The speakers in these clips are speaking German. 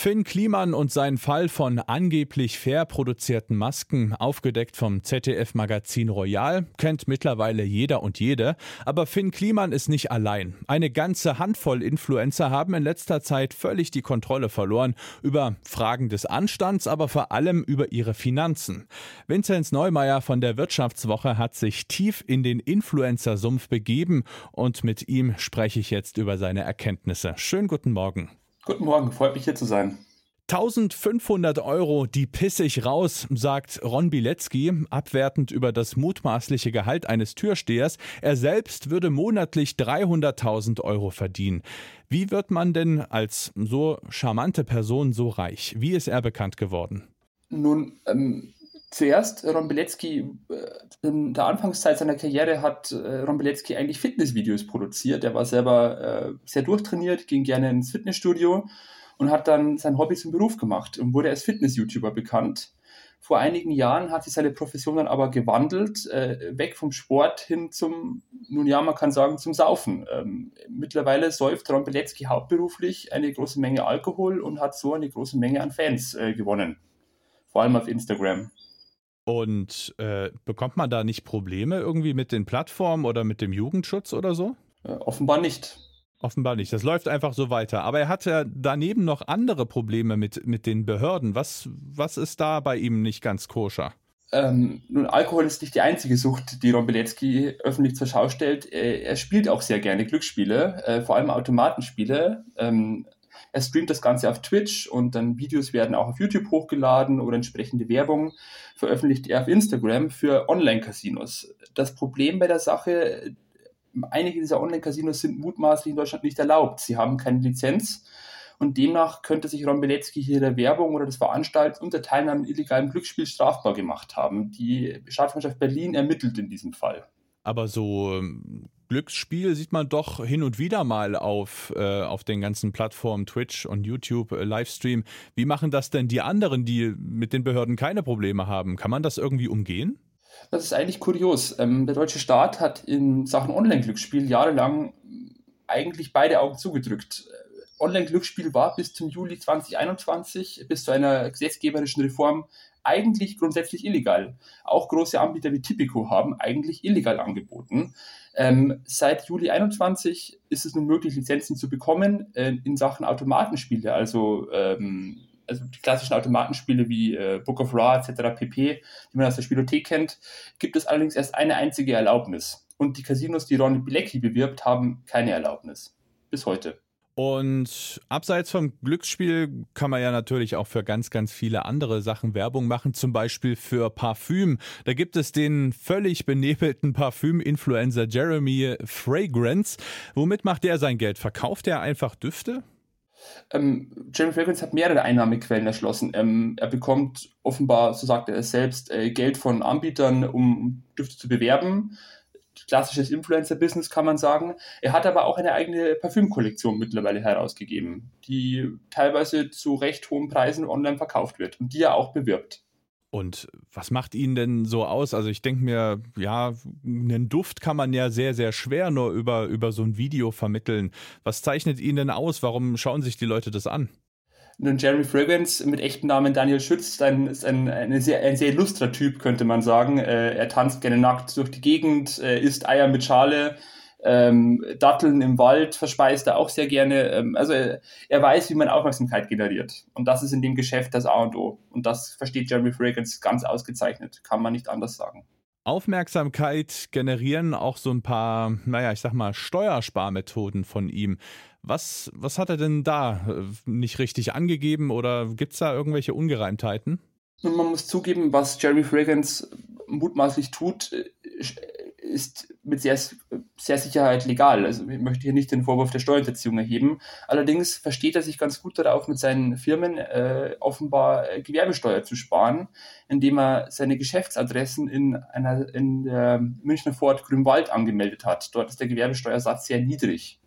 Finn Kliman und sein Fall von angeblich fair produzierten Masken, aufgedeckt vom ZDF-Magazin Royal, kennt mittlerweile jeder und jede. Aber Finn Kliman ist nicht allein. Eine ganze Handvoll Influencer haben in letzter Zeit völlig die Kontrolle verloren über Fragen des Anstands, aber vor allem über ihre Finanzen. Vinzenz Neumeier von der Wirtschaftswoche hat sich tief in den Influencer-Sumpf begeben und mit ihm spreche ich jetzt über seine Erkenntnisse. Schönen guten Morgen. Guten Morgen, freut mich hier zu sein. 1500 Euro, die pisse ich raus, sagt Ron Bilecki, abwertend über das mutmaßliche Gehalt eines Türstehers. Er selbst würde monatlich 300.000 Euro verdienen. Wie wird man denn als so charmante Person so reich? Wie ist er bekannt geworden? Nun, ähm, zuerst Ron Bilecki, äh, in der Anfangszeit seiner Karriere hat äh, Ron Bilecki eigentlich Fitnessvideos produziert. Er war selber äh, sehr durchtrainiert, ging gerne ins Fitnessstudio und hat dann sein Hobby zum Beruf gemacht und wurde als Fitness-YouTuber bekannt. Vor einigen Jahren hat sich seine Profession dann aber gewandelt, äh, weg vom Sport hin zum, nun ja, man kann sagen, zum Saufen. Ähm, mittlerweile säuft Ron Bilecki hauptberuflich eine große Menge Alkohol und hat so eine große Menge an Fans äh, gewonnen. Vor allem auf Instagram. Und äh, bekommt man da nicht Probleme irgendwie mit den Plattformen oder mit dem Jugendschutz oder so? Äh, offenbar nicht. Offenbar nicht. Das läuft einfach so weiter. Aber er hat ja daneben noch andere Probleme mit, mit den Behörden. Was, was ist da bei ihm nicht ganz koscher? Ähm, nun, Alkohol ist nicht die einzige Sucht, die Ron Bilecki öffentlich zur Schau stellt. Er, er spielt auch sehr gerne Glücksspiele, äh, vor allem Automatenspiele. Ähm, er streamt das Ganze auf Twitch und dann Videos werden auch auf YouTube hochgeladen oder entsprechende Werbung veröffentlicht er auf Instagram für Online-Casinos. Das Problem bei der Sache, einige dieser Online-Casinos sind mutmaßlich in Deutschland nicht erlaubt. Sie haben keine Lizenz und demnach könnte sich Ron Bilecki hier der Werbung oder des Veranstaltens unter Teilnahme an illegalen Glücksspiel strafbar gemacht haben. Die Staatsanwaltschaft Berlin ermittelt in diesem Fall. Aber so ähm, Glücksspiel sieht man doch hin und wieder mal auf, äh, auf den ganzen Plattformen Twitch und YouTube äh, Livestream. Wie machen das denn die anderen, die mit den Behörden keine Probleme haben? Kann man das irgendwie umgehen? Das ist eigentlich kurios. Ähm, der deutsche Staat hat in Sachen Online-Glücksspiel jahrelang eigentlich beide Augen zugedrückt. Online-Glücksspiel war bis zum Juli 2021, bis zu einer gesetzgeberischen Reform, eigentlich grundsätzlich illegal. Auch große Anbieter wie Tipico haben eigentlich illegal angeboten. Ähm, seit Juli 21 ist es nun möglich, Lizenzen zu bekommen äh, in Sachen Automatenspiele, also ähm, also die klassischen Automatenspiele wie äh, Book of Raw etc. pp., die man aus der Spielothek kennt, gibt es allerdings erst eine einzige Erlaubnis. Und die Casinos, die Ron Bilecki bewirbt, haben keine Erlaubnis. Bis heute. Und abseits vom Glücksspiel kann man ja natürlich auch für ganz, ganz viele andere Sachen Werbung machen, zum Beispiel für Parfüm. Da gibt es den völlig benebelten Parfüm-Influencer Jeremy Fragrance. Womit macht er sein Geld? Verkauft er einfach Düfte? Ähm, Jeremy Fragrance hat mehrere Einnahmequellen erschlossen. Ähm, er bekommt offenbar, so sagt er es selbst, äh, Geld von Anbietern, um Düfte zu bewerben. Klassisches Influencer-Business kann man sagen. Er hat aber auch eine eigene Parfümkollektion mittlerweile herausgegeben, die teilweise zu recht hohen Preisen online verkauft wird und die er auch bewirbt. Und was macht ihn denn so aus? Also ich denke mir, ja, einen Duft kann man ja sehr, sehr schwer nur über, über so ein Video vermitteln. Was zeichnet ihn denn aus? Warum schauen sich die Leute das an? Nun, Jeremy Fragrance mit echtem Namen Daniel Schütz ist ein, ist ein, ein, sehr, ein sehr illustrer Typ, könnte man sagen. Äh, er tanzt gerne nackt durch die Gegend, äh, isst Eier mit Schale, ähm, Datteln im Wald verspeist er auch sehr gerne. Ähm, also er, er, weiß, wie man Aufmerksamkeit generiert. Und das ist in dem Geschäft das A und O. Und das versteht Jeremy Fragrance ganz ausgezeichnet. Kann man nicht anders sagen. Aufmerksamkeit generieren auch so ein paar, naja, ich sag mal, Steuersparmethoden von ihm. Was, was hat er denn da äh, nicht richtig angegeben oder gibt es da irgendwelche Ungereimtheiten? man muss zugeben, was Jeremy Fragrance mutmaßlich tut, äh, ist mit sehr, sehr Sicherheit legal. Also ich möchte hier nicht den Vorwurf der Steuerhinterziehung erheben. Allerdings versteht er sich ganz gut darauf, mit seinen Firmen äh, offenbar äh, Gewerbesteuer zu sparen, indem er seine Geschäftsadressen in einer in der Münchner Vorort Grünwald angemeldet hat. Dort ist der Gewerbesteuersatz sehr niedrig.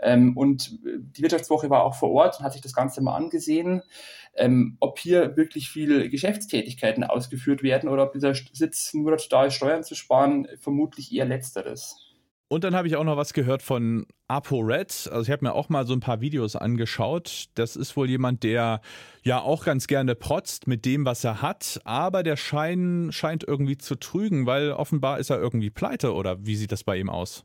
Ähm, und die Wirtschaftswoche war auch vor Ort und hat sich das Ganze mal angesehen, ähm, ob hier wirklich viele Geschäftstätigkeiten ausgeführt werden oder ob dieser Sitz nur dazu da ist, Steuern zu sparen, vermutlich eher letzteres. Und dann habe ich auch noch was gehört von ApoRed. Also ich habe mir auch mal so ein paar Videos angeschaut. Das ist wohl jemand, der ja auch ganz gerne protzt mit dem, was er hat, aber der Schein scheint irgendwie zu trügen, weil offenbar ist er irgendwie pleite oder wie sieht das bei ihm aus?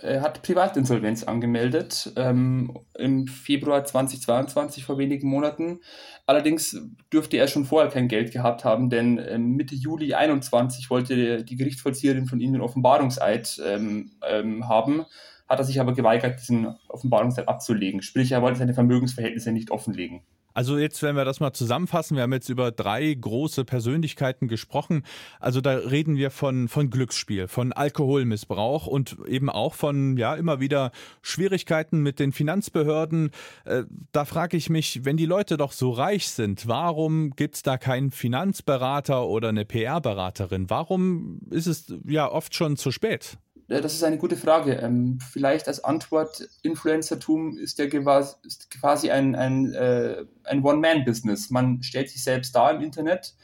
Er hat Privatinsolvenz angemeldet ähm, im Februar 2022 vor wenigen Monaten. Allerdings dürfte er schon vorher kein Geld gehabt haben, denn ähm, Mitte Juli 2021 wollte die Gerichtsvollzieherin von ihm den Offenbarungseid ähm, ähm, haben, hat er sich aber geweigert, diesen Offenbarungseid abzulegen. Sprich, er wollte seine Vermögensverhältnisse nicht offenlegen. Also jetzt, wenn wir das mal zusammenfassen, wir haben jetzt über drei große Persönlichkeiten gesprochen. Also da reden wir von, von Glücksspiel, von Alkoholmissbrauch und eben auch von, ja, immer wieder Schwierigkeiten mit den Finanzbehörden. Äh, da frage ich mich, wenn die Leute doch so reich sind, warum gibt es da keinen Finanzberater oder eine PR-Beraterin? Warum ist es ja oft schon zu spät? Das ist eine gute Frage. Ähm, vielleicht als Antwort, Influencertum ist ja quasi ein, ein, äh, ein One-Man-Business. Man stellt sich selbst dar im Internet,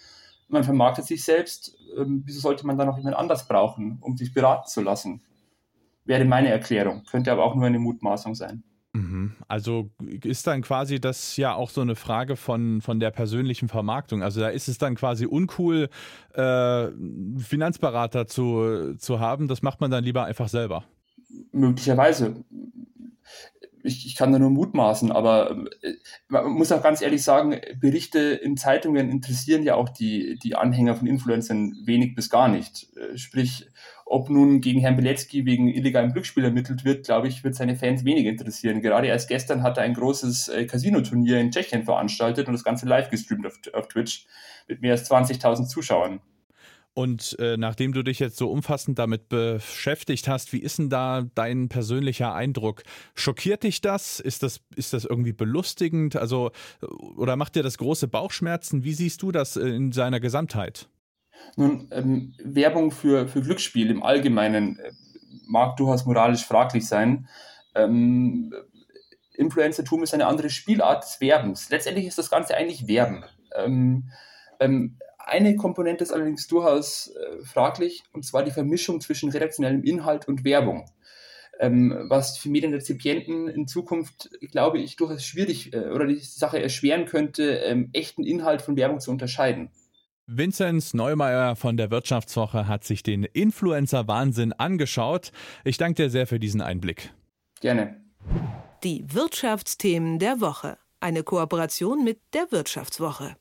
man vermarktet sich selbst. Ähm, wieso sollte man dann noch jemand anders brauchen, um sich beraten zu lassen? Wäre meine Erklärung. Könnte aber auch nur eine Mutmaßung sein. Mhm. Also ist dann quasi das ja auch so eine Frage von, von der persönlichen Vermarktung. Also da ist es dann quasi uncool, äh, Finanzberater zu, zu haben. Das macht man dann lieber einfach selber. Möglicherweise ich, ich kann da nur mutmaßen, aber äh, man muss auch ganz ehrlich sagen, Berichte in Zeitungen interessieren ja auch die, die Anhänger von Influencern wenig bis gar nicht. Äh, sprich, ob nun gegen Herrn Belecki wegen illegalen Glücksspiel ermittelt wird, glaube ich, wird seine Fans wenig interessieren. Gerade erst gestern hat er ein großes äh, Casino-Turnier in Tschechien veranstaltet und das Ganze live gestreamt auf, auf Twitch mit mehr als 20.000 Zuschauern. Und äh, nachdem du dich jetzt so umfassend damit beschäftigt hast, wie ist denn da dein persönlicher Eindruck? Schockiert dich das? Ist das, ist das irgendwie belustigend? Also, oder macht dir das große Bauchschmerzen? Wie siehst du das äh, in seiner Gesamtheit? Nun, ähm, Werbung für, für Glücksspiel im Allgemeinen äh, mag durchaus moralisch fraglich sein. Ähm, Influencertum ist eine andere Spielart des Werbens. Letztendlich ist das Ganze eigentlich Werben. Ähm, ähm eine Komponente ist allerdings durchaus äh, fraglich, und zwar die Vermischung zwischen redaktionellem Inhalt und Werbung. Ähm, was für Medienrezipienten in Zukunft, glaube ich, durchaus schwierig äh, oder die Sache erschweren könnte, ähm, echten Inhalt von Werbung zu unterscheiden. Vinzenz Neumeier von der Wirtschaftswoche hat sich den Influencer-Wahnsinn angeschaut. Ich danke dir sehr für diesen Einblick. Gerne. Die Wirtschaftsthemen der Woche. Eine Kooperation mit der Wirtschaftswoche.